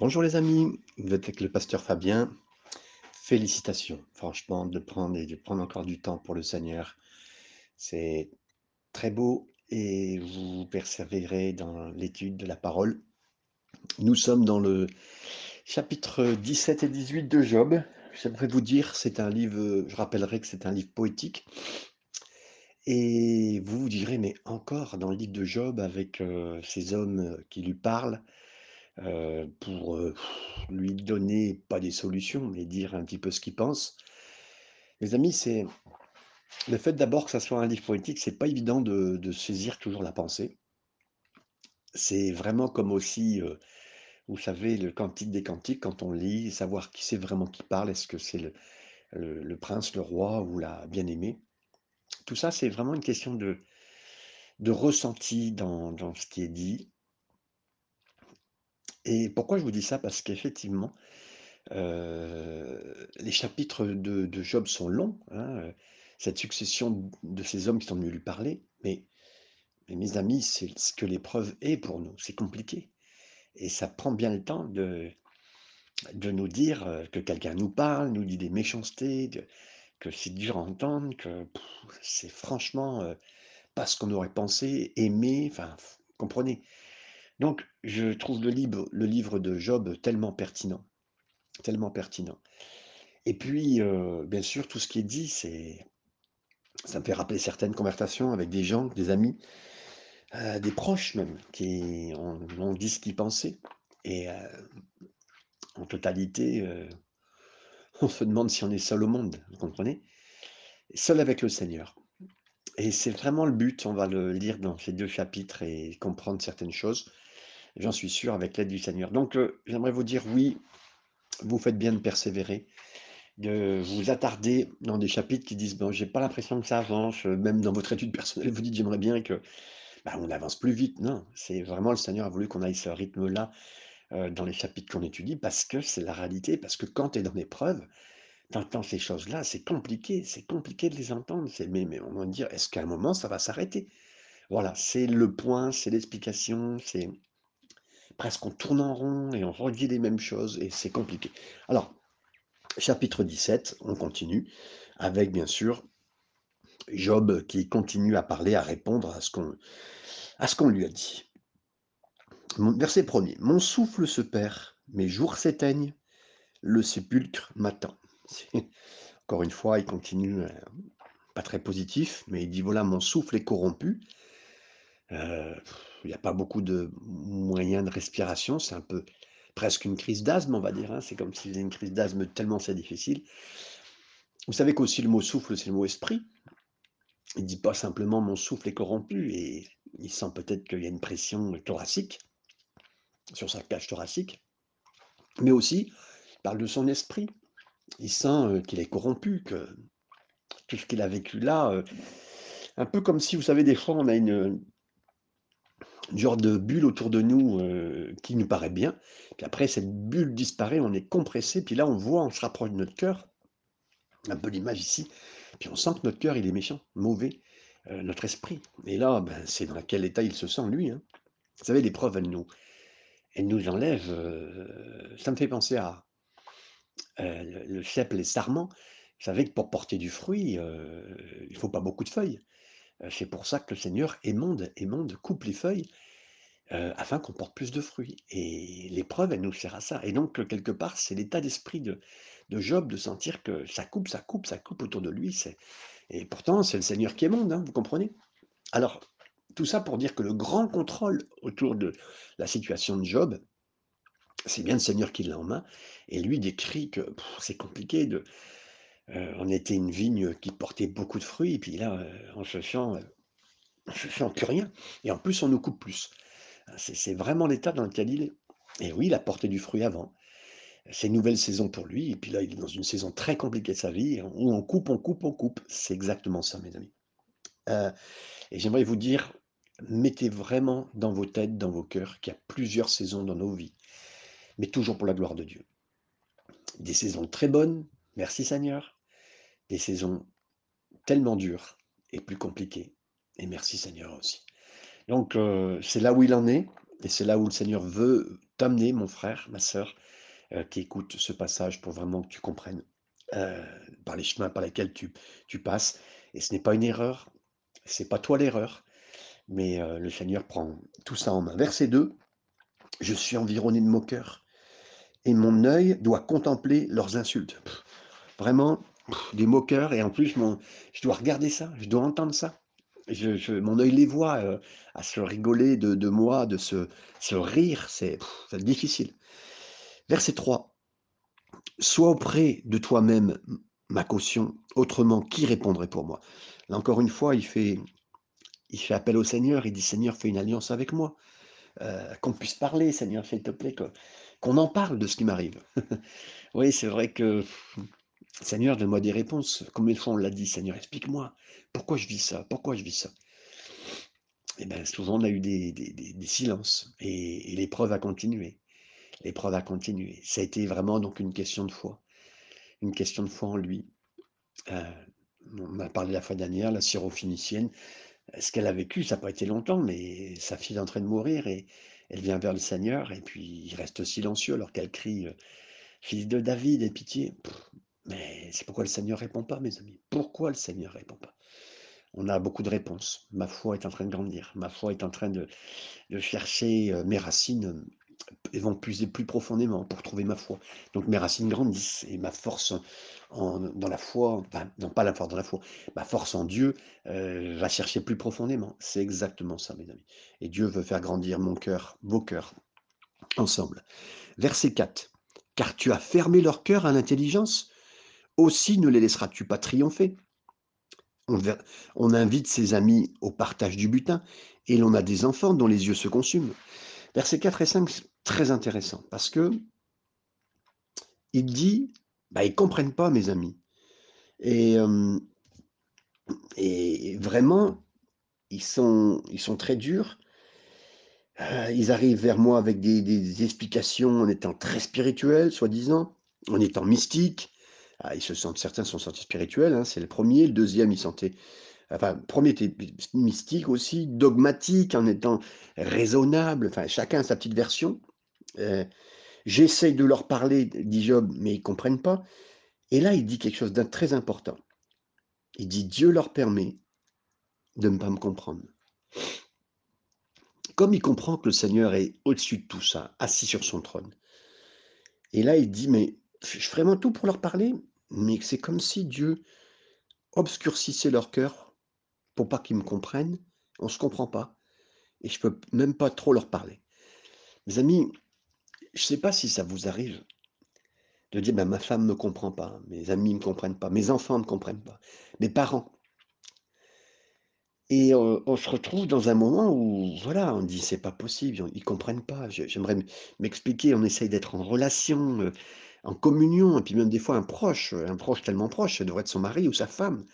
Bonjour les amis, vous êtes avec le pasteur Fabien. Félicitations, franchement, de prendre et de prendre encore du temps pour le Seigneur. C'est très beau et vous persévérez dans l'étude de la parole. Nous sommes dans le chapitre 17 et 18 de Job. J'aimerais vous dire, c'est un livre, je rappellerai que c'est un livre poétique. Et vous vous direz, mais encore dans le livre de Job, avec euh, ces hommes qui lui parlent, heu, pour, heu, lui donner pas des solutions, mais dire un petit peu ce qu'il pense. Les amis, c'est le fait d'abord que ça soit un livre poétique, c'est pas évident de saisir toujours la pensée. C'est vraiment comme aussi, heu, vous savez, le Cantique des Cantiques, quand on lit, savoir qui c'est vraiment qui parle. Est-ce que c'est le prince, le roi ou la bien-aimée? Tout ça, c'est vraiment une question de ressenti dans ce qui est dit et pourquoi je vous dis ça? Parce qu'effectivement, les chapitres de Job sont longs, hein, cette succession de ces hommes qui sont venus lui parler, mais mes amis, c'est ce que l'épreuve est pour nous, c'est compliqué et ça prend bien le temps de de nous dire, que quelqu'un nous parle, nous dit des méchancetés, que c'est dur à entendre, que c'est franchement, pas ce qu'on aurait pensé, aimé, enfin, comprenez? Donc je trouve le livre de Job tellement pertinent, tellement pertinent. Et puis, heu, bien sûr, tout ce qui est dit, ça me fait rappeler certaines conversations avec des gens, des amis, heu, des proches même, qui ont dit ce qu'ils pensaient et heu, en totalité, on se demande si on est seul au monde, vous comprenez? Seul avec le Seigneur et c'est vraiment le but, on va le lire dans ces 2 chapitres et comprendre certaines choses, j'en suis sûr avec l'aide du Seigneur. Donc, heu, j'aimerais vous dire oui, vous faites bien de persévérer. De vous attarder dans des chapitres qui disent: «Bon, j'ai pas l'impression que ça avance», heu, même dans votre étude personnelle, vous dites: «J'aimerais bien que, bah, on avance plus vite». Non, c'est vraiment le Seigneur a voulu qu'on aille ce rythme-là, heu, dans les chapitres qu'on étudie parce que c'est la réalité, parce que quand tu es dans l'épreuve, tu entends ces choses-là, c'est compliqué, c'est compliqué de les entendre. Mais mais on va dire: «Est-ce qu'à un moment ça va s'arrêter?» voilà, c'est le point, c'est l'explication, c'est presque on tourne en rond et on redit les mêmes choses et c'est compliqué. Alors, chapitre 17, on continue avec bien sûr Job qui continue à parler, à répondre à ce qu'on à ce qu'on lui a dit. Verset premier Mon souffle se perd, mes jours s'éteignent, le sépulcre m'attend. Encore une fois, il continue, euh, pas très positif, mais il dit voilà, mon souffle est corrompu. Euh, il n'y a pas beaucoup de moyens de respiration, c'est un peu presque une crise d'asthme, on va dire. hein. C'est comme s'il faisait une crise d'asthme tellement c'est difficile. Vous savez qu'aussi le mot souffle, c'est le mot esprit. Il dit pas simplement mon souffle est corrompu et il sent peut-être qu'il y a une pression thoracique sur sa cage thoracique, mais aussi il parle de son esprit. Il sent euh, qu'il est corrompu, que tout ce qu'il a vécu là, euh, un peu comme si, vous savez, des fois on a une, une genre de bulle autour de nous euh, qui nous paraît bien, puis après cette bulle disparaît, on est compressé, puis là on voit, on se rapproche de notre cœur, un peu l'image ici, puis on sent que notre cœur est méchant, mauvais, euh, notre esprit. Et là, ben, c'est dans quel état il se sent lui. hein. Vous savez, l'épreuve, elle nous, elle nous enlève. euh, ça me fait penser à le, le les sarments. Vous savez que pour porter du fruit, il faut pas beaucoup de feuilles. Euh, C'est pour ça que le Seigneur émonde, émonde, coupe les feuilles euh, afin qu'on porte plus de fruits. Et l'épreuve, elle nous sert à ça. Et donc, quelque part, c'est l'état d'esprit de, Job de sentir que ça coupe, ça coupe, ça coupe autour de lui. Et pourtant, c'est le Seigneur qui émonde, hein, vous comprenez? Alors, tout ça pour dire que le grand contrôle autour de la situation de Job, c'est bien le Seigneur qui l'a en main. Et lui décrit que c'est compliqué. De, euh, on était une vigne qui portait beaucoup de fruits, et puis là, euh, on se sent, euh, se sent plus rien. Et en plus, on nous coupe plus. C'est c'est vraiment l'état dans lequel il est. Et oui, il a porté du fruit avant. C'est une nouvelle saison pour lui. Et puis là, il est dans une saison très compliquée de sa vie, où on coupe, on coupe, on coupe. C'est exactement ça, mes amis. Et j'aimerais vous dire, mettez vraiment dans vos têtes, dans vos cœurs, qu'il y a plusieurs saisons dans nos vies, mais toujours pour la gloire de Dieu. Des saisons très bonnes, merci Seigneur. Des saisons tellement dures et plus compliquées, et merci Seigneur aussi. Donc, euh, c'est là où il en est, et c'est là où le Seigneur veut t'amener, mon frère, ma sœur, heu, qui écoute ce passage pour vraiment que tu comprennes, heu, par les chemins par lesquels tu passes et ce n'est pas une erreur, c'est pas toi l'erreur, mais heu, le Seigneur prend tout ça en main. Verset 2: «Je suis environné de moqueurs et mon œil doit contempler leurs insultes». Vraiment, des moqueurs et en plus je dois regarder ça, je dois entendre ça. Je mon œil les voit, heu, à se rigoler de moi, de se rire, c'est difficile. Verset 3: «Sois auprès de toi-même ma caution, autrement qui répondrait pour moi?» là encore une fois, il fait appel au Seigneur, il dit: «Seigneur, fais une alliance avec moi, heu, qu'on puisse parler Seigneur, s'il te plaît, qu'on en parle de ce qui m'arrive». Oui, c'est vrai que Seigneur, donne-moi des réponses. Combien de fois on l'a dit, Seigneur, explique-moi. Pourquoi je vis ça? Pourquoi je vis ça? Et bien, souvent, on a eu des, des- des- silences et, l'épreuve a continué. L'épreuve a continué. Ça a été vraiment donc une question de foi. Une question de foi en lui. Euh, on a parlé la fois dernière, la syrophénicienne. Ce qu'elle a vécu, ça n'a pas été longtemps, mais sa fille est en train de mourir et elle vient vers le Seigneur et puis il reste silencieux alors qu'elle crie euh, Fils de David, aie pitié. Mais c'est pourquoi le Seigneur répond pas, mes amis. Pourquoi le Seigneur répond pas? On a beaucoup de réponses. Ma foi est en train de grandir. Ma foi est en train de, chercher euh, mes racines euh, et vont puiser plus profondément pour trouver ma foi. Donc mes racines grandissent et ma force en- dans la foi, non pas la force dans la foi, ma force en Dieu euh, va chercher plus profondément. C'est exactement ça, mes amis. Et Dieu veut faire grandir mon cœur, vos cœurs, ensemble. Verset 4. Car tu as fermé leur cœur à l'intelligence, aussi ne les laisseras-tu pas triompher? On, invite ses amis au partage du butin et l'on a des enfants dont les yeux se consument. Versets 4 et 5, c'est très intéressant parce que il dit, bah, ils comprennent pas, mes amis. Et, euh, vraiment, ils sont, très durs. Euh, ils arrivent vers moi avec des, des explications en étant très spirituels, soi-disant, en étant mystiques. Ah, ils se sentent, certains sont sentis spirituels, hein, c'est le premier. Le deuxième, ils sentaient Enfin, le premier était mystique aussi, dogmatique, en étant raisonnable, enfin, chacun a sa petite version. Euh, J'essaye de leur parler, dit Job, mais ils comprennent pas. Et là, il dit quelque chose d'un très important. Il dit Dieu leur permet de ne pas me comprendre. Comme il comprend que le Seigneur est au-dessus de tout ça, assis sur son trône. Et là, il dit, mais je ferai vraiment tout pour leur parler, mais c'est comme si Dieu obscurcissait leur cœur pour pas qu'ils me comprennent. On se comprend pas. Et je peux même pas trop leur parler. Mes amis, je ne sais pas si ça vous arrive de dire: «Ben, ma femme ne me comprend pas, mes amis ne me comprennent pas, mes enfants ne me comprennent pas, mes parents» et on se retrouve dans un moment où voilà, on dit: «C'est pas possible, ils ne comprennent pas, j'aimerais m'expliquer». On essaye d'être en relation, heu, en communion et puis même des fois un proche, un proche tellement proche, ça devrait être son mari ou sa femme,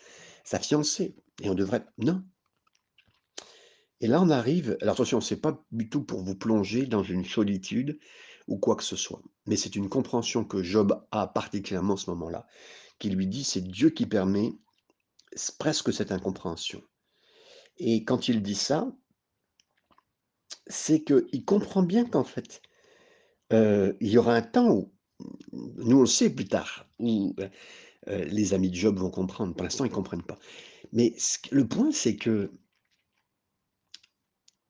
sa fiancée et on devrait non et là on arrive alors attention, c'est pas du tout pour vous plonger dans une solitude ou quoi que ce soit, mais c'est une compréhension que Job a particulièrement à ce moment-là. qui lui dit: «C'est Dieu qui permet presque cette incompréhension» et quand il dit ça, c'est qu'il comprend bien qu'en fait, heu, il y aura un temps où nous on le sait plus tard, où, heu heu, les amis de Job vont comprendre. Pour l'instant, ils comprennent pas. Mais le point, c'est que,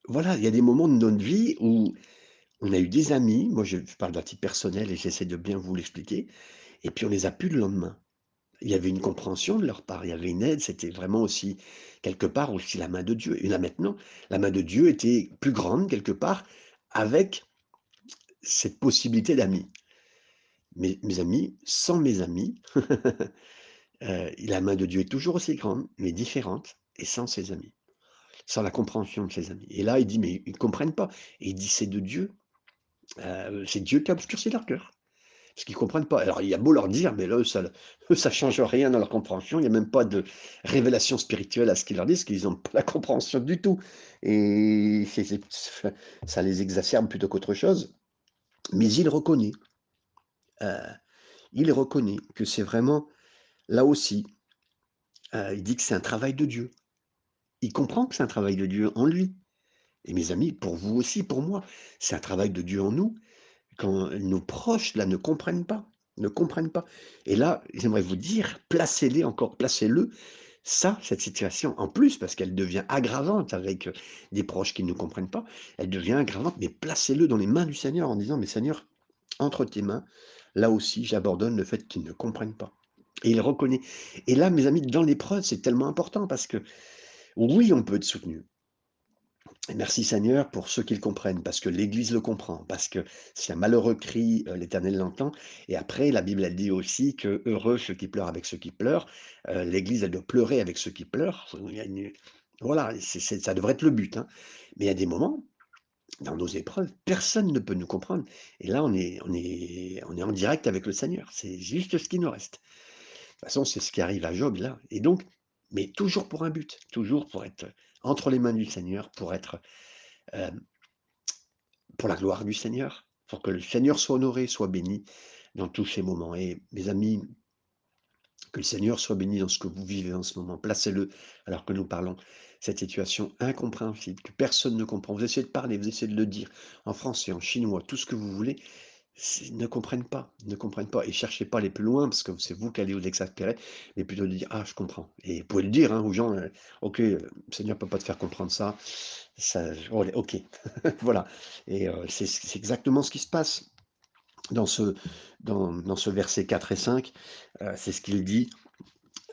voilà, il y a des moments de notre vie où on a eu des amis, moi je parle d'un titre personnel et j'essaie de bien vous l'expliquer et puis on les a plus le lendemain. Il y avait une compréhension de leur part, il y avait une aide, c'était vraiment aussi quelque part aussi la main de Dieu. Et là maintenant, la main de Dieu était plus grande quelque part avec cette possibilité d'amis. Mes, amis, sans mes amis, euh, la main de Dieu est toujours aussi grande, mais différente, et sans ses amis, sans la compréhension de ses amis. Et là, il dit, mais ils ne comprennent pas. Et il dit, c'est de Dieu, euh, c'est Dieu qui a obscurci leur cœur. Parce qu'ils comprennent pas. Alors, il y a beau leur dire, mais là, ça ça change rien dans leur compréhension. Il y a même pas de révélation spirituelle à ce qu'ils leur disent, qu'ils ont pas la compréhension du tout. Et ça les exacerbe plutôt qu'autre chose. Mais il reconnaît, heu, il reconnaît que c'est vraiment là aussi, heu, il dit que c'est un travail de Dieu. Il comprend que c'est un travail de Dieu en lui. Et mes amis, pour vous aussi, pour moi, c'est un travail de Dieu en nous. quand nos proches, là, ne comprennent pas, ne comprennent pas. Et là, j'aimerais vous dire, placez-les encore, placez-le, ça, cette situation, en plus, parce qu'elle devient aggravante avec des proches qui ne comprennent pas, elle devient aggravante, mais placez-le dans les mains du Seigneur en disant, mais Seigneur, entre tes mains, là aussi, j'abandonne le fait qu'ils ne comprennent pas. Et il reconnaît. Et là, mes amis, dans l'épreuve, c'est tellement important parce que oui, on peut être soutenu. Merci Seigneur pour ceux qui le comprennent, parce que l'Église le comprend, parce que si un malheureux crie, euh, l'Éternel l'entend. Et après, la Bible, elle dit aussi que heureux ceux qui pleurent avec ceux qui pleurent. Euh, L'Église, elle doit pleurer avec ceux qui pleurent. Voilà, ça devrait être le but. hein. Mais il y a des moments, dans nos épreuves, personne ne peut nous comprendre. Et là, on est, en direct avec le Seigneur. C'est juste ce qui nous reste. De toute façon, c'est ce qui arrive à Job là. Et donc, mais toujours pour un but, toujours pour être entre les mains du Seigneur, pour être euh, pour la gloire du Seigneur, pour que le Seigneur soit honoré, soit béni dans tous ces moments. Et mes amis, que le Seigneur soit béni dans ce que vous vivez en ce moment. Placez-le alors que nous parlons cette situation incompréhensible que personne ne comprend. Vous essayez de parler, vous essayez de le dire en français, en chinois, tout ce que vous voulez, ne comprennent pas, ne comprennent pas. Et cherchez pas aller plus loin, parce que c'est vous qui allez vous exaspérer, mais plutôt de dire, ah, je comprends. Et vous pouvez le dire hein, aux gens, euh, ok, euh, le Seigneur peut pas te faire comprendre ça, ça ok, voilà. Et euh, c'est exactement ce qui se passe dans ce, dans ce verset 4 et 5, c'est ce qu'il dit.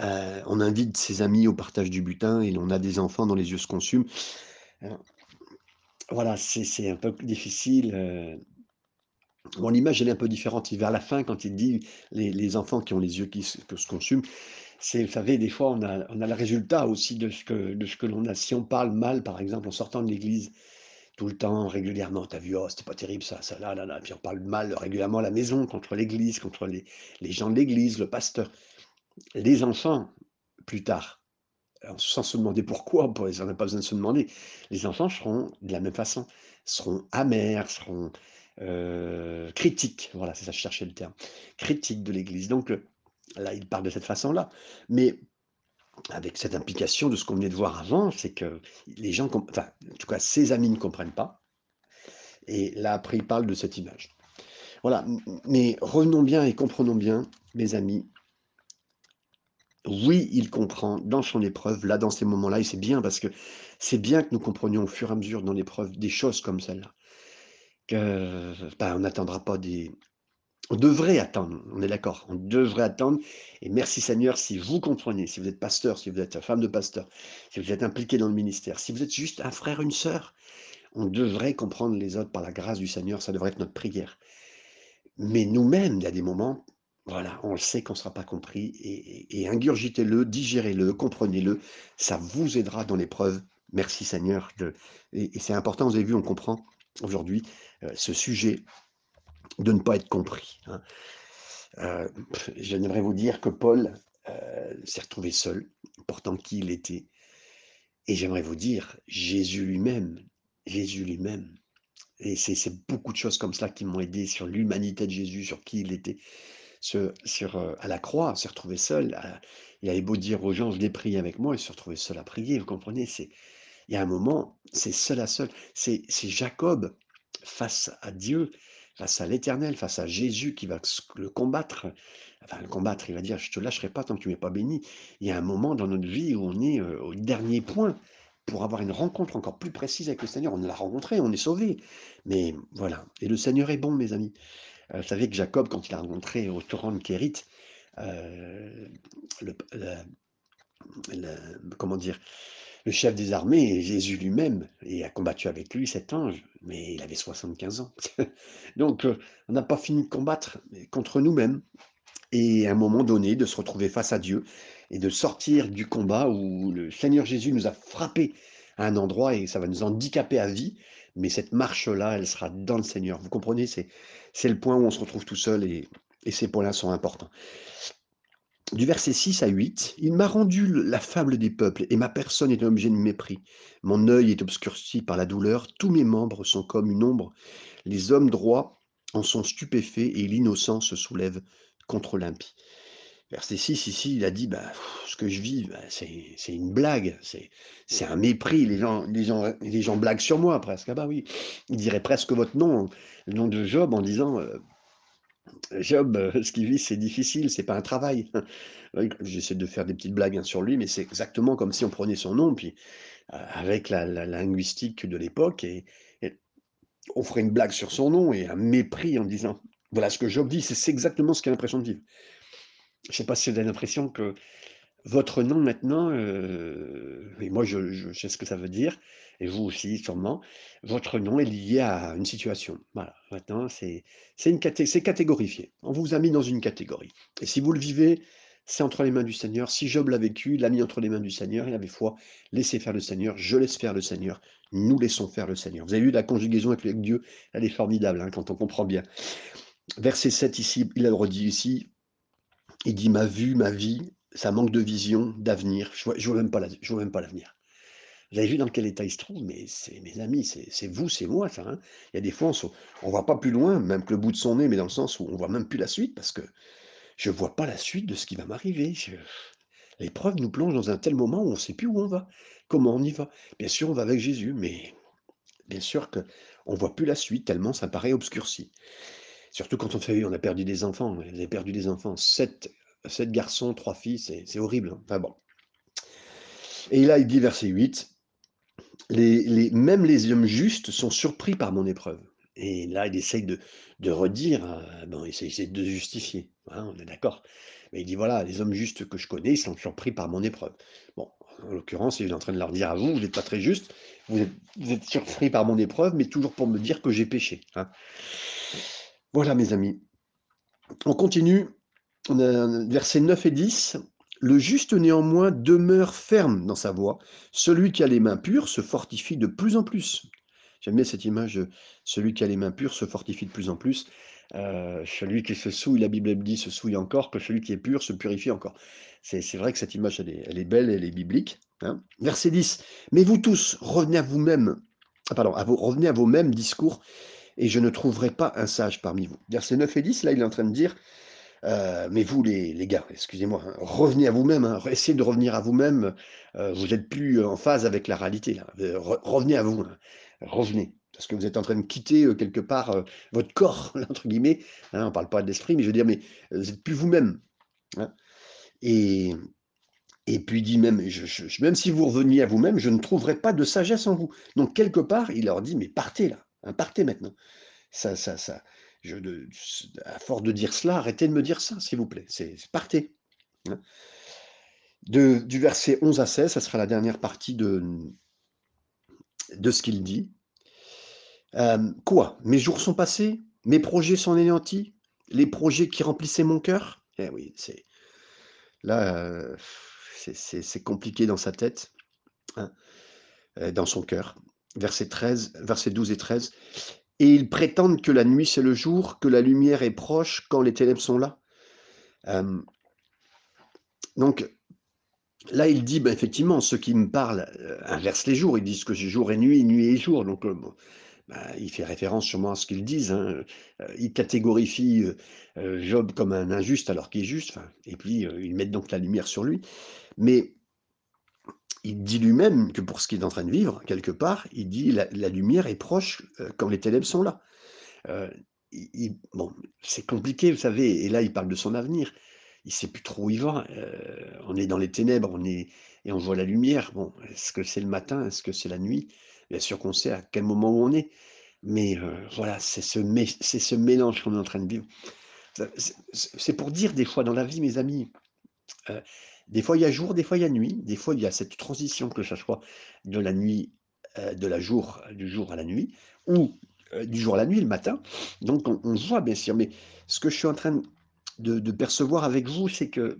On invite ses amis au partage du butin et on a des enfants dont les yeux se consument. voilà, c'est un peu difficile Bon, l'image, elle est un peu différente. Vers la fin, quand il dit les, enfants qui ont les yeux qui se, consument, c'est, vous savez, des fois, on a, le résultat aussi de ce que, l'on a. Si on parle mal, par exemple, en sortant de l'église, tout le temps, régulièrement, t'as vu, oh, c'était pas terrible ça, ça, là, là, là. Puis on parle mal régulièrement à la maison, contre l'église, contre les gens de l'église, le pasteur. Les enfants, plus tard, sans se demander pourquoi, on n'a pas besoin de se demander, les enfants seront de la même façon, seront amers, seront euh, critique, voilà, c'est ça, je cherchais le terme, critique de l'Église. Donc euh, là, il parle de cette façon-là, mais avec cette implication de ce qu'on venait de voir avant, c'est que les gens, enfin, en tout cas, ses amis ne comprennent pas. Et là, après, il parle de cette image. Voilà, mais revenons bien et comprenons bien, mes amis. Oui, il comprend dans son épreuve, là, dans ces moments-là, et c'est bien parce que c'est bien que nous comprenions au fur et à mesure dans l'épreuve des choses comme celle-là ben, on n'attendra pas des on devrait attendre, on est d'accord, on devrait attendre et merci Seigneur si vous comprenez, si vous êtes pasteur, si vous êtes femme de pasteur, si vous êtes impliqué dans le ministère, si vous êtes juste un frère, une sœur, on devrait comprendre les autres par la grâce du Seigneur, ça devrait être notre prière. Mais nous-mêmes, il y a des moments, voilà, on le sait qu'on ne sera pas compris et, ingurgitez-le, digérez-le, comprenez-le, ça vous aidera dans l'épreuve. Merci Seigneur. De, et c'est important, vous avez vu, on comprend aujourd'hui euh, ce sujet de ne pas être compris. Hein. Euh, j'aimerais vous dire que Paul euh, s'est retrouvé seul, pourtant qui il était. Et j'aimerais vous dire, Jésus lui-même, Jésus lui-même. Et c'est beaucoup de choses comme ça qui m'ont aidé sur l'humanité de Jésus, sur qui il était. Sur, sur à la croix, s'est retrouvé seul. il avait beau dire aux gens, je l'ai prié avec moi, il s'est retrouvé seul à prier. Vous comprenez C'est il y a un moment, c'est seul à seul. C'est Jacob face à Dieu, face à l'Éternel, face à Jésus qui va le combattre. Enfin, le combattre, il va dire, je te lâcherai pas tant que tu m'es pas béni. Il y a un moment dans notre vie où on est euh, au dernier point pour avoir une rencontre encore plus précise avec le Seigneur. On l'a rencontré, on est sauvé. Mais voilà. Et le Seigneur est bon, mes amis. Euh, vous savez que Jacob, quand il a rencontré au torrent de Kérit, le, comment dire, le chef des armées, Jésus lui-même, et a combattu avec lui cet ange, mais il avait 75 ans. Donc, euh, on n'a pas fini de combattre contre nous-mêmes. Et à un moment donné, de se retrouver face à Dieu et de sortir du combat où le Seigneur Jésus nous a frappé à un endroit et ça va nous handicaper à vie. Mais cette marche-là, elle sera dans le Seigneur. Vous comprenez C'est le point où on se retrouve tout seul et, ces points-là sont importants du verset 6 à 8, il m'a rendu la fable des peuples, et ma personne est un objet de mépris. Mon œil est obscurci par la douleur, tous mes membres sont comme une ombre. Les hommes droits en sont stupéfaits, et l'innocent se soulève contre l'impie. Verset 6, ici, il a dit, bah, ce que je vis, bah, c'est une blague, c'est un mépris. Les gens, les, gens, les gens blaguent sur moi presque. Ah bah oui, ils diraient presque votre nom, le nom de Job, en disant, euh, Job, euh, ce qu'il vit, c'est difficile, c'est pas un travail. J'essaie de faire des petites blagues hein, sur lui, mais c'est exactement comme si on prenait son nom, puis euh, avec la, linguistique de l'époque, et, et on ferait une blague sur son nom et un mépris en disant, voilà ce que Job dit, c'est exactement ce qu'il a l'impression de vivre. Je sais pas si vous avez l'impression que votre nom maintenant, heu, et moi je sais ce que ça veut dire, et vous aussi sûrement, votre nom est lié à une situation. Voilà, maintenant c'est catégorifié. On vous a mis dans une catégorie et si vous le vivez, c'est entre les mains du Seigneur. Si Job l'a vécu, l'a mis entre les mains du Seigneur, il avait foi, laissez faire le Seigneur, je laisse faire le Seigneur, nous laissons faire le Seigneur. Vous avez vu la conjugaison avec avec Dieu, elle est formidable, hein, quand on comprend bien. Verset 7 ici, il le redit ici, il dit: «Ma vue, ma vie, ça manque de vision, d'avenir, je vois je vois même pas l'avenir». Vous avez vu dans quel état il se trouve? Mais c'est mes amis, c'est vous, c'est moi ça, hein. Il y a des fois on on voit pas plus loin, même que le bout de son nez, mais dans le sens où on voit même plus la suite parce que je vois pas la suite de ce qui va m'arriver. L'épreuve nous plonge dans un tel moment où on sait plus où on va, comment on y va. Bien sûr, on va avec Jésus, mais bien sûr qu'on voit plus la suite tellement ça paraît obscurci. Surtout quand on fait on a perdu des enfants, vous avez perdu des enfants, 7 7 garçons, 3 filles, c'est horrible, hein. Et là, il dit verset 8, les même les hommes justes sont surpris par mon épreuve. Et là, il essaye de redire, heu, bon, il essaie de justifier, hein, on est d'accord. Mais il dit: «Voilà, les hommes justes que je connais, ils sont surpris par mon épreuve». Bon, en l'occurrence, il est en train de leur dire à vous: «Vous n'êtes pas très justes, vous êtes surpris par mon épreuve, mais toujours pour me dire que j'ai péché», hein. Voilà mes amis. On continue, versets 9 et 10. Le juste néanmoins demeure ferme dans sa voie. Celui qui a les mains pures se fortifie de plus en plus. J'aime bien cette image, celui qui a les mains pures se fortifie de plus en plus. Heu, celui qui se souille, la Bible dit: «Se souille encore», que celui qui est pur se purifie encore. C'est vrai que cette image elle est elle est belle, elle est biblique, hein. Verset 10: «Mais vous tous, revenez à vous-mêmes» ah pardon, à vos revenez à vos mêmes discours et je ne trouverai pas un sage parmi vous. Versets 9 et 10, là, il est en train de dire, euh, mais vous, les, gars, excusez-moi, hein, revenez à vous-même, hein, essayez de revenir à vous-même, euh, vous n'êtes plus en phase avec la réalité. Euh, revenez à vous, revenez. Parce que vous êtes en train de quitter euh, quelque part euh, votre corps, entre guillemets. hein, on ne parle pas d'esprit, mais je veux dire, mais euh, vous n'êtes plus vous-même. Et, et puis il dit même, même si vous reveniez à vous-même, je ne trouverai pas de sagesse en vous. Donc quelque part, il leur dit, mais partez là, hein, partez maintenant. À force de dire cela, arrêtez de me dire ça, s'il vous plaît. C'est partez, hein. Du verset 11 à 16, ça sera la dernière partie de, de ce qu'il dit. Quoi? Mes jours sont passés? Mes projets sont anéantis? Les projets qui remplissaient mon cœur? Eh oui, c'est là, heu, c'est compliqué dans sa tête, hein, heu, dans son cœur. Verset 13, verset 12 et 13. «Et ils prétendent que la nuit, c'est le jour, que la lumière est proche quand les ténèbres sont là». Hem, donc là, il dit, bah, effectivement, ceux qui me parlent, heu, inversent les jours. Ils disent que c'est jour et nuit, nuit et jour. Donc, heu, bon, bah, il fait référence sûrement à ce qu'ils disent, hein, ils catégorifient, Job comme un injuste alors qu'il est juste, et puis, ils mettent donc la lumière sur lui. Mais il dit lui-même que pour ce qu'il est en train de vivre, quelque part, il dit: «La la lumière est proche, heu, quand les ténèbres sont là». Il bon, c'est compliqué, vous savez et là, il parle de son avenir. Il sait plus trop où il va, heu, on est dans les ténèbres, on est et on voit la lumière. Bon, est-ce que c'est le matin? Est-ce que c'est la nuit? Bien sûr qu'on sait à quel moment on est, mais voilà, c'est ce mélange qu'on est en train de vivre. C'est pour dire des fois dans la vie, mes amis, des fois il y a jour, des fois il y a nuit, des fois il y a cette transition que ça soit de la nuit, heu, de la jour du jour à la nuit ou, heu, du jour à la nuit, le matin. Donc on voit bien sûr, mais ce que je suis en train de percevoir avec vous, c'est qu'il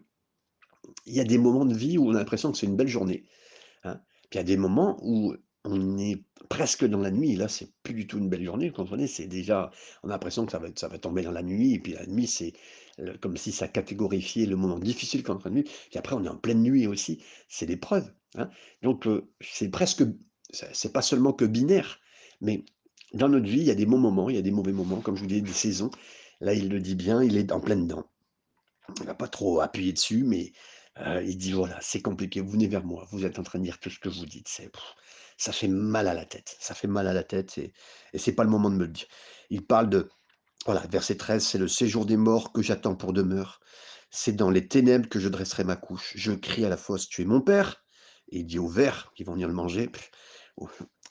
y a des moments de vie où on a l'impression que c'est une belle journée, hein. Puis il y a des moments où on est presque dans la nuit là, c'est plus du tout une belle journée, vous comprenez? C'est déjà on a l'impression que ça va ça va tomber dans la nuit et puis la nuit, c'est, comme si ça catégorifiait le moment difficile qu'on est en train de vivre. Puis après, on est en pleine nuit aussi, c'est l'épreuve, hein. Donc heu, c'est presque c'est pas seulement que binaire, mais dans notre vie, il y a des bons moments, il y a des mauvais moments, comme je vous disais, des saisons. Là, il le dit bien, il est en plein dedans. Il va pas trop appuyer dessus, mais heu, il dit: «Voilà, c'est compliqué, vous venez vers moi, vous êtes en train de dire tout ce que vous dites, c'est ça fait mal à la tête, ça fait mal à la tête et et c'est pas le moment de me le dire». Il parle de voilà, verset 13, «C'est le séjour des morts que j'attends pour demeure. C'est dans les ténèbres que je dresserai ma couche. Je crie à la fosse: "Tu es mon père"» et il dit aux vers qui vont venir le manger,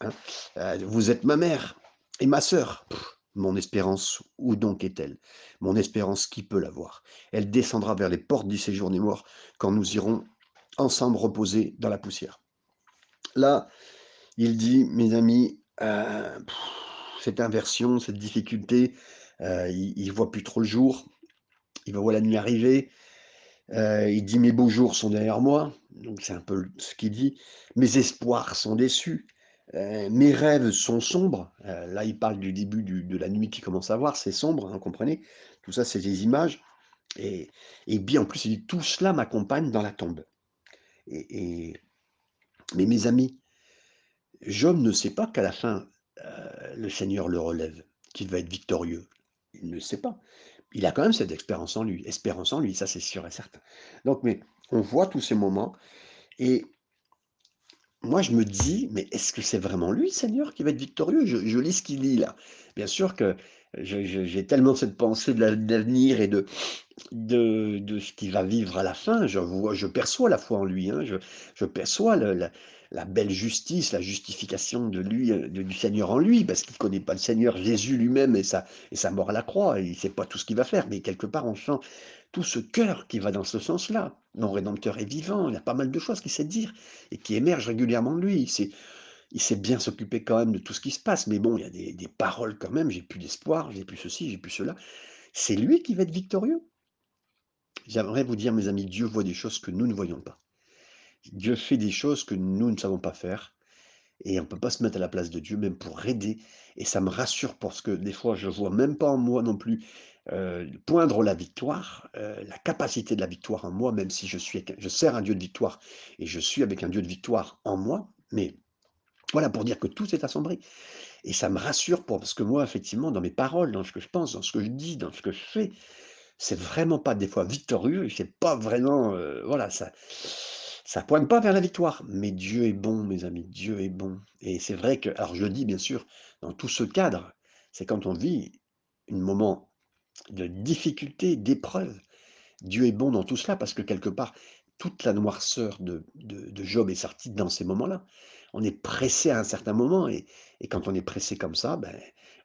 hein, heu: «Vous êtes ma mère et ma sœur». Mon espérance, où donc est-elle? Mon espérance, qui peut l'avoir Elle descendra vers les portes du séjour des morts quand nous irons ensemble reposer dans la poussière. Là, il dit, mes amis, euh, cette inversion, cette difficulté, euh, il, ne voit plus trop le jour, il va voir la nuit arriver, euh, il dit mes beaux jours sont derrière moi, donc c'est un peu ce qu'il dit, mes espoirs sont déçus, euh, mes rêves sont sombres. Là, il parle du début de la nuit qui commence à voir, c'est sombre, vous hein, comprenez Tout ça, c'est des images. Et, bien, en plus, il dit, tout cela m'accompagne dans la tombe. Et, mais mes amis, Job ne sait pas qu'à la fin, le Seigneur le relève, qu'il va être victorieux. Il ne sait pas. Il a quand même cette expérience en lui, espérance en lui, ça c'est sûr et certain. Donc, mais on voit tous ces moments, et moi, je me dis: «Mais est-ce que c'est vraiment lui, Seigneur, qui va être victorieux?» je lis ce qu'il dit là. Bien sûr que j'ai tellement cette pensée de l'avenir et de de ce qu'il va vivre à la fin. Je vois je perçois la foi en lui, hein. Je je perçois le la la belle justice, la justification de lui, euh, du Seigneur en lui, parce qu'il connaît pas le Seigneur Jésus lui-même et sa et sa mort à la croix. Il sait pas tout ce qu'il va faire, mais quelque part, on sent tout ce cœur qui va dans ce sens-là. Mon Rédempteur est vivant, il y a pas mal de choses qu'il sait dire et qui émergent régulièrement de lui. Il sait, il sait bien s'occuper quand même de tout ce qui se passe, mais bon, il y a des, paroles quand même, j'ai plus d'espoir, j'ai plus ceci, j'ai plus cela. C'est lui qui va être victorieux. J'aimerais vous dire, mes amis, Dieu voit des choses que nous ne voyons pas. Dieu fait des choses que nous ne savons pas faire. Et on ne peut pas se mettre à la place de Dieu, même pour aider. Et ça me rassure parce que des fois, je vois même pas en moi non plus euh, poindre la victoire, euh, la capacité de la victoire en moi, même si je, suis, je sers un Dieu de victoire et je suis avec un Dieu de victoire en moi. Mais voilà, pour dire que tout est assombri. Et ça me rassure pour, parce que moi, effectivement, dans mes paroles, dans ce que je pense, dans ce que je dis, dans ce que je fais, c'est vraiment pas des fois victorieux, c'est pas vraiment, euh, voilà, ça, ça pointe pas vers la victoire, mais Dieu est bon, mes amis, Dieu est bon. Et c'est vrai que, alors je le dis bien sûr, dans tout ce cadre, c'est quand on vit un moment de difficulté, d'épreuve. Dieu est bon dans tout cela parce que quelque part, toute la noirceur de, Job est sortie dans ces moments-là. On est pressé à un certain moment et, quand on est pressé comme ça, ben,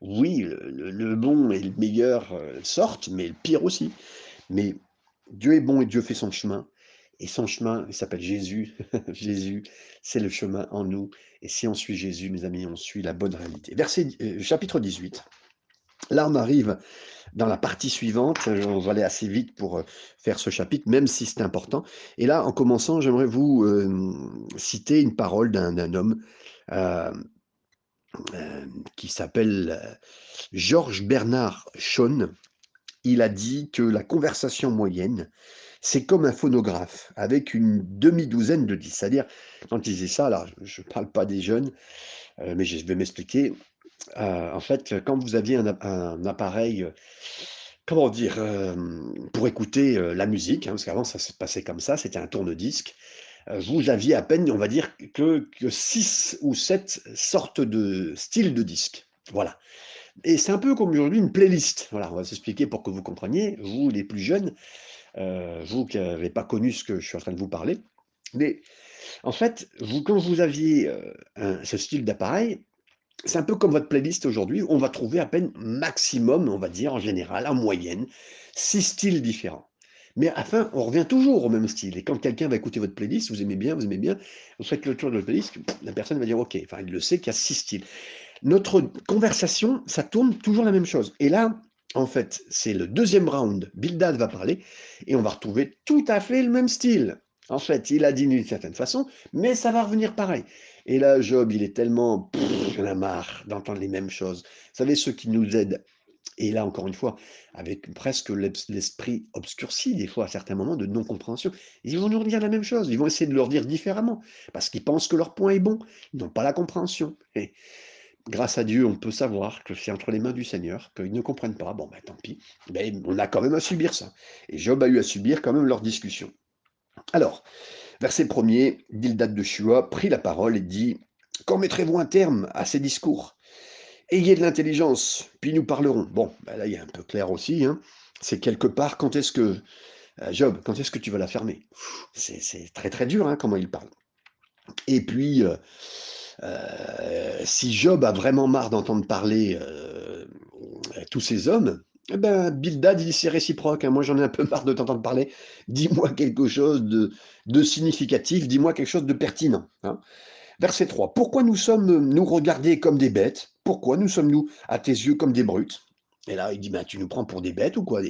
oui, le, bon et le meilleur euh, sortent, mais le pire aussi. Mais Dieu est bon et Dieu fait son chemin. Et son chemin, il s'appelle Jésus. Jésus, c'est le chemin en nous. Et si on suit Jésus, mes amis, on suit la bonne réalité. Verset, euh, chapitre 18. Là, on arrive dans la partie suivante. On va aller assez vite pour euh, faire ce chapitre, même si c'est important. Et là, en commençant, j'aimerais vous euh, citer une parole d'un homme qui s'appelle Georges Bernard Shaw. Il a dit que la conversation moyenne, c'est comme un phonographe avec une demi-douzaine de disques. C'est-à-dire, quand il disait ça, là, je ne parle pas des jeunes, euh, mais je vais m'expliquer. Euh, en fait, quand vous aviez un, appareil, euh, comment dire, pour écouter la musique, hein, parce qu'avant ça se passait comme ça, c'était un tourne-disque, vous aviez à peine, on va dire, que, que six ou sept sortes de styles de disques. Voilà. Et c'est un peu comme aujourd'hui une playlist. Voilà, on va s'expliquer pour que vous compreniez, vous les plus jeunes. Euh, vous qui n'avez pas connu ce que je suis en train de vous parler. Mais en fait, vous, quand vous aviez euh, ce style d'appareil, c'est un peu comme votre playlist aujourd'hui, on va trouver à peine maximum, on va dire en général, en moyenne, six styles différents. Mais à la fin, on revient toujours au même style. Et quand quelqu'un va écouter votre playlist, vous aimez bien, vous aimez bien, vous faites le tour de votre playlist, la personne va dire OK, enfin, il le sait qu'il y a six styles. Notre conversation, ça tourne toujours la même chose. Et là, en fait, c'est le deuxième round. Bildad va parler et on va retrouver tout à fait le même style. En fait, il a dit d'une certaine façon, mais ça va revenir pareil. Et là, Job, il est tellement. J'en ai marre d'entendre les mêmes choses. Vous savez, ceux qui nous aident, et là, encore une fois, avec presque l'esprit obscurci, des fois, à certains moments, de non-compréhension, ils vont nous redire la même chose. Ils vont essayer de leur dire différemment, parce qu'ils pensent que leur point est bon. Ils n'ont pas la compréhension. Et grâce à Dieu, on peut savoir que c'est entre les mains du Seigneur, qu'ils ne comprennent pas, bon, ben tant pis, ben, on a quand même à subir ça. Et Job a eu à subir quand même leur discussion. Alors, verset premier, Dildad de Shua prit la parole et dit Quand mettrez-vous un terme à ces discours? Ayez de l'intelligence, puis nous parlerons. Bon, ben là, il y a un peu clair aussi. Hein. C'est quelque part, quand est-ce que. Euh, Job, quand est-ce que tu vas la fermer? C'est très très dur, hein, comment il parle. Et puis, euh, euh, si Job a vraiment marre d'entendre parler tous ces hommes, eh ben, Bildad, il c'est réciproque. Hein. Moi, j'en ai un peu marre de t'entendre parler. Dis-moi quelque chose de, significatif, dis-moi quelque chose de pertinent. Hein. Verset 3. Pourquoi nous sommes nous regardés comme des bêtes? Pourquoi nous sommes-nous à tes yeux comme des brutes? Et là, il dit ben, Tu nous prends pour des bêtes ou quoi?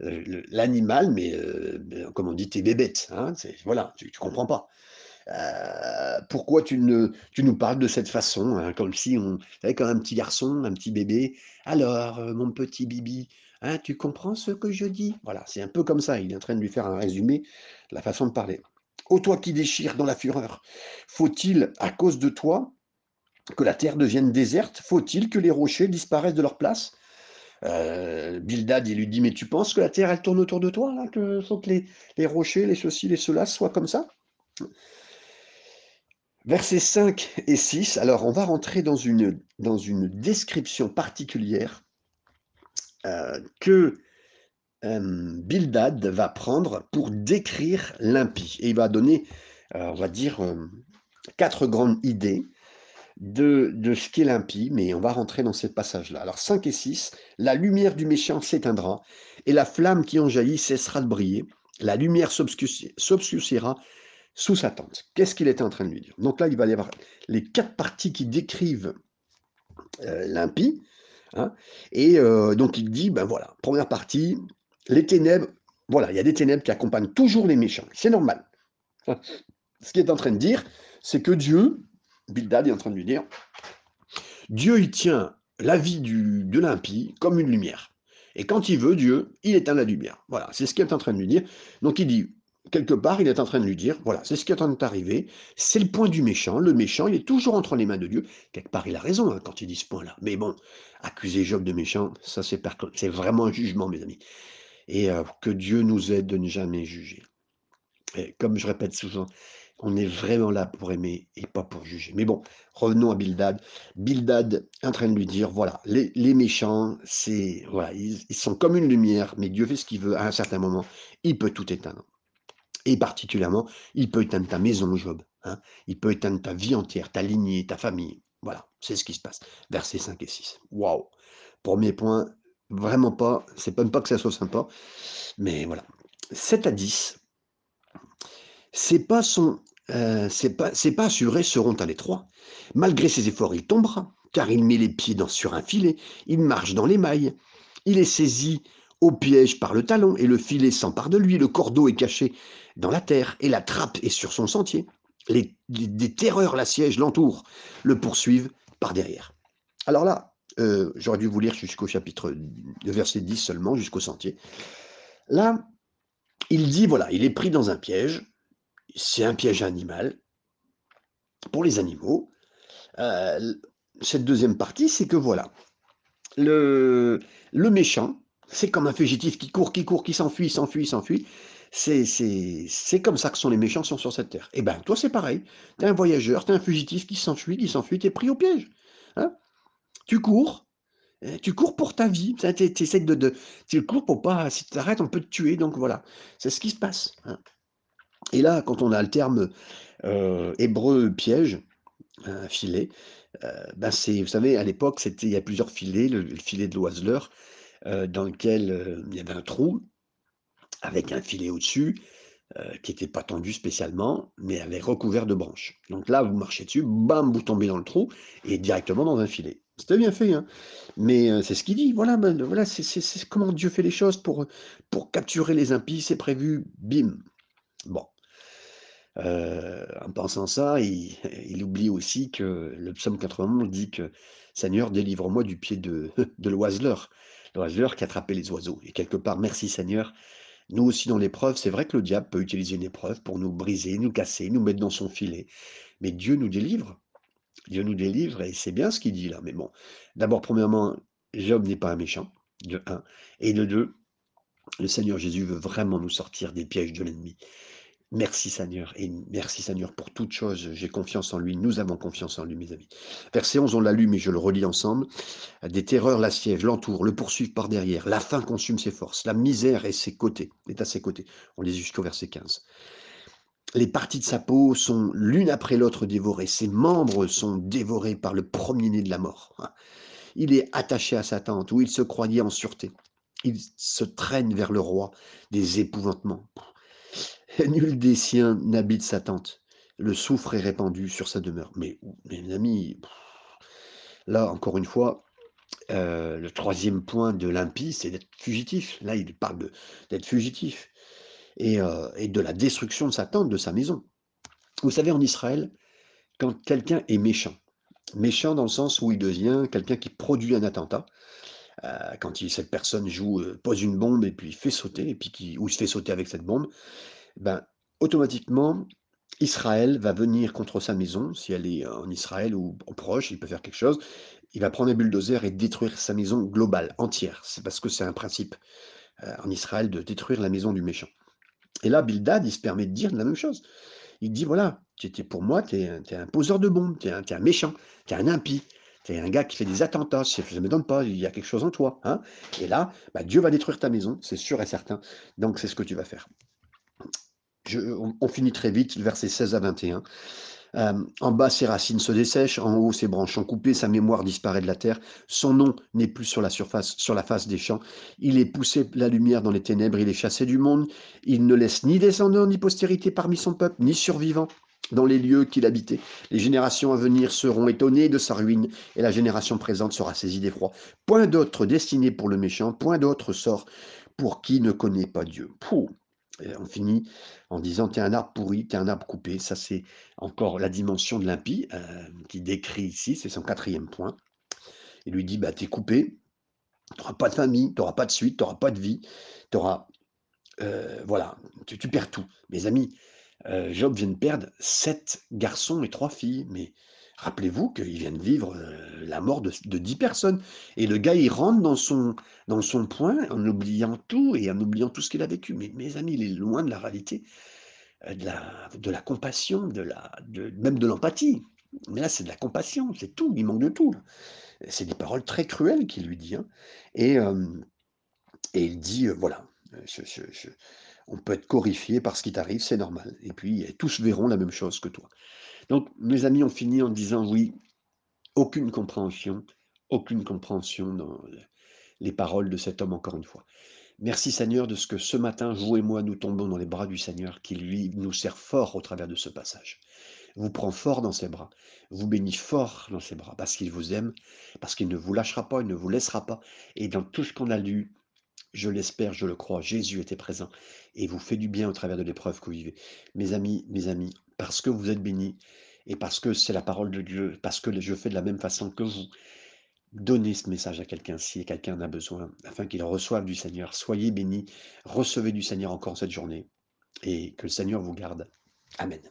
L'animal, mais euh, comme on dit, t'es bébête. Hein voilà, tu, ne comprends pas. Euh, pourquoi tu, ne, tu nous parles de cette façon, hein, comme si on, avait comme un petit garçon, un petit bébé. Alors, euh, mon petit Bibi, hein, tu comprends ce que je dis? Voilà, c'est un peu comme ça. Il est en train de lui faire un résumé de la façon de parler. Ô toi qui déchires dans la fureur, faut-il, à cause de toi, que la terre devienne déserte Faut-il que les rochers disparaissent de leur place? Euh, Bildad, il lui dit, mais tu penses que la terre, elle tourne autour de toi, là, que, que les, les rochers, les ceci, les cela soient comme ça? Versets 5 et 6, alors on va rentrer dans une, description particulière euh, que euh, Bildad va prendre pour décrire l'impie. Et il va donner, euh, on va dire, quatre grandes idées de, de ce qu'est l'impie, mais on va rentrer dans ces passages-là. Alors 5 et 6, la lumière du méchant s'éteindra, et la flamme qui en jaillit cessera de briller, la lumière s'obscurcira sous sa tente. Qu'est-ce qu'il était en train de lui dire? Donc là, il va y avoir les quatre parties qui décrivent euh, l'impie. Hein, et euh, donc il dit, ben voilà, première partie, les ténèbres, voilà, il y a des ténèbres qui accompagnent toujours les méchants. C'est normal. Ce qu'il est en train de dire, c'est que Dieu, Bildad est en train de lui dire, Dieu, il tient la vie du, de l'impie comme une lumière. Et quand il veut, Dieu, il éteint la lumière. Voilà, c'est ce qu'il est en train de lui dire. Donc il dit, quelque part, il est en train de lui dire, voilà, c'est ce qui est en train d'arriver, c'est le point du méchant, le méchant, il est toujours entre les mains de Dieu. Quelque part, il a raison hein, quand il dit ce point-là. Mais bon, accuser Job de méchant, ça c'est vraiment un jugement, mes amis. Et euh, que Dieu nous aide de ne jamais juger. Comme je répète souvent, on est vraiment là pour aimer et pas pour juger. Mais bon, revenons à Bildad. Bildad est en train de lui dire, voilà, les, méchants, c'est voilà, ils, sont comme une lumière, mais Dieu fait ce qu'il veut à un certain moment, il peut tout éteindre. Et particulièrement, il peut éteindre ta maison, Job. Hein. Il peut éteindre ta vie entière, ta lignée, ta famille. Voilà, c'est ce qui se passe. Versets 5 et 6. Waouh Premier point, vraiment pas, c'est même pas que ça soit sympa, mais voilà. 7 à 10, c'est pas son. Euh, pas, pas assuré seront à l'étroit. Malgré ses efforts, il tombera, car il met les pieds dans, sur un filet, il marche dans les mailles, il est saisi au piège par le talon, et le filet s'empare de lui, le cordeau est caché dans la terre, et la trappe est sur son sentier. Les, des terreurs l'assiègent, l'entourent, le poursuivent par derrière. Alors là, euh, j'aurais dû vous lire jusqu'au chapitre de verset 10 seulement, jusqu'au sentier. Là, il dit, voilà, il est pris dans un piège, c'est un piège animal, pour les animaux. Euh, cette deuxième partie, c'est que voilà, le, le méchant, c'est comme un fugitif qui court, qui court, qui s'enfuit, s'enfuit, s'enfuit. C'est, comme ça que sont les méchants sur cette terre. Et eh ben, toi, c'est pareil. Tu es un voyageur, tu es un fugitif qui s'enfuit, qui s'enfuit, tu es pris au piège. Hein tu cours, eh, tu cours pour ta vie. Tu de, de, tu cours pour pas. Si tu t'arrêtes, on peut te tuer. Donc voilà, c'est ce qui se passe. Hein. Et là, quand on a le terme euh, hébreu piège, un filet, euh, ben vous savez, à l'époque, il y a plusieurs filets, le, le filet de l'oiseleur, euh, dans lequel euh, il y avait un trou avec un filet au-dessus euh, qui n'était pas tendu spécialement, mais avait recouvert de branches. Donc là, vous marchez dessus, bam, vous tombez dans le trou et directement dans un filet. C'était bien fait, hein mais c'est ce qu'il dit. Voilà, ben, voilà c'est comment Dieu fait les choses pour, pour capturer les impies, c'est prévu, bim. Bon. en pensant ça, il, oublie aussi que le psaume 91 dit que Seigneur, délivre-moi du pied de l'oiseleur l'oiseleur qui attrapait les oiseaux. Et quelque part, merci Seigneur, nous aussi dans l'épreuve, c'est vrai que le diable peut utiliser une épreuve pour nous briser, nous casser, nous mettre dans son filet. Mais Dieu nous délivre. Dieu nous délivre et c'est bien ce qu'il dit là. Mais bon, d'abord, premièrement, Job n'est pas un méchant, de un. Et de deux, le Seigneur Jésus veut vraiment nous sortir des pièges de l'ennemi. Merci Seigneur, et merci Seigneur pour toutes choses. J'ai confiance en lui, nous avons confiance en lui, mes amis. Verset 11, on l'a lu, mais je le relis ensemble. Des terreurs l'assiègent, l'entourent, le poursuivent par derrière. La faim consume ses forces. La misère est, ses côtés, à ses côtés. On les jusqu'au verset 15. Les parties de sa peau sont l'une après l'autre dévorées. Ses membres sont dévorés par le premier-né de la mort. Il est attaché à sa tente où il se croyait en sûreté. Il se traîne vers le roi des épouvantements. Nul des siens n'habite sa tente. Le soufre est répandu sur sa demeure. Mais, mes amis, là, encore une fois, euh, le troisième point de l'impie, c'est d'être fugitif. Là, il parle d'être fugitif. Et, euh, et, de la destruction de sa tente, de sa maison. Vous savez, en Israël, quand quelqu'un est méchant, méchant dans le sens où il devient quelqu'un qui produit un attentat, euh, quand cette personne pose une bombe et puis fait sauter, ou il se fait sauter avec cette bombe, ben, automatiquement, Israël va venir contre sa maison, si elle est en Israël ou proche, il peut faire quelque chose, il va prendre un bulldozer et détruire sa maison globale, entière. C'est parce que c'est un principe euh, en Israël de détruire la maison du méchant. Et là, Bildad, il se permet de dire la même chose. Il dit, voilà, pour moi, tu es, un poseur de bombes, tu es, un méchant, tu es un impie, tu es un gars qui fait des attentats, ça ne me donne pas, il y a quelque chose en toi. Hein et là, bah, Dieu va détruire ta maison, c'est sûr et certain. Donc c'est ce que tu vas faire on, finit très vite, verset 16 à 21. Euh, en bas, ses racines se dessèchent, en haut, ses branches sont coupées, sa mémoire disparaît de la terre, son nom n'est plus sur la surface, sur la face des champs. Il est poussé la lumière dans les ténèbres, il est chassé du monde, il ne laisse ni descendants ni postérité parmi son peuple, ni survivants dans les lieux qu'il habitait. Les générations à venir seront étonnées de sa ruine, et la génération présente sera saisie d'effroi. Point d'autre destiné pour le méchant, point d'autre sort pour qui ne connaît pas Dieu. Pouh on finit en disant tu es un arbre pourri, tu es un arbre coupé. Ça, c'est encore la dimension de l'impie euh, qui décrit ici, c'est son quatrième point. Il lui dit bah, tu es coupé, tu n'auras pas de famille, tu n'auras pas de suite, tu n'auras pas de vie, tu auras. Euh, voilà, tu, perds tout. Mes amis, euh, Job vient de perdre sept garçons et trois filles, mais Rappelez-vous qu'il vient de vivre la mort de, dix personnes. Et le gars, il rentre dans son, dans point en oubliant tout et en oubliant tout ce qu'il a vécu. Mais mes amis, il est loin de la réalité, de la, de la compassion, de de, même de l'empathie. Mais là, c'est de la compassion, c'est tout, il manque de tout. C'est des paroles très cruelles qu'il lui dit. Hein. Et, et il dit, voilà, on peut être corrifié par ce qui t'arrive, c'est normal. Et puis, tous verront la même chose que toi. Donc, mes amis ont fini en disant oui, aucune compréhension, aucune compréhension dans les paroles de cet homme, encore une fois. Merci Seigneur de ce que ce matin, vous et moi, nous tombons dans les bras du Seigneur, qui lui nous sert fort au travers de ce passage. Vous prend fort dans ses bras, vous bénit fort dans ses bras, parce qu'il vous aime, parce qu'il ne vous lâchera pas, il ne vous laissera pas. Et dans tout ce qu'on a lu, je l'espère, je le crois, Jésus était présent et vous fait du bien au travers de l'épreuve que vous vivez. Mes amis, mes amis, parce que vous êtes bénis et parce que c'est la parole de Dieu, parce que je fais de la même façon que vous. Donnez ce message à quelqu'un si quelqu'un en a besoin, afin qu'il reçoive du Seigneur. Soyez bénis, recevez du Seigneur encore cette journée et que le Seigneur vous garde. Amen.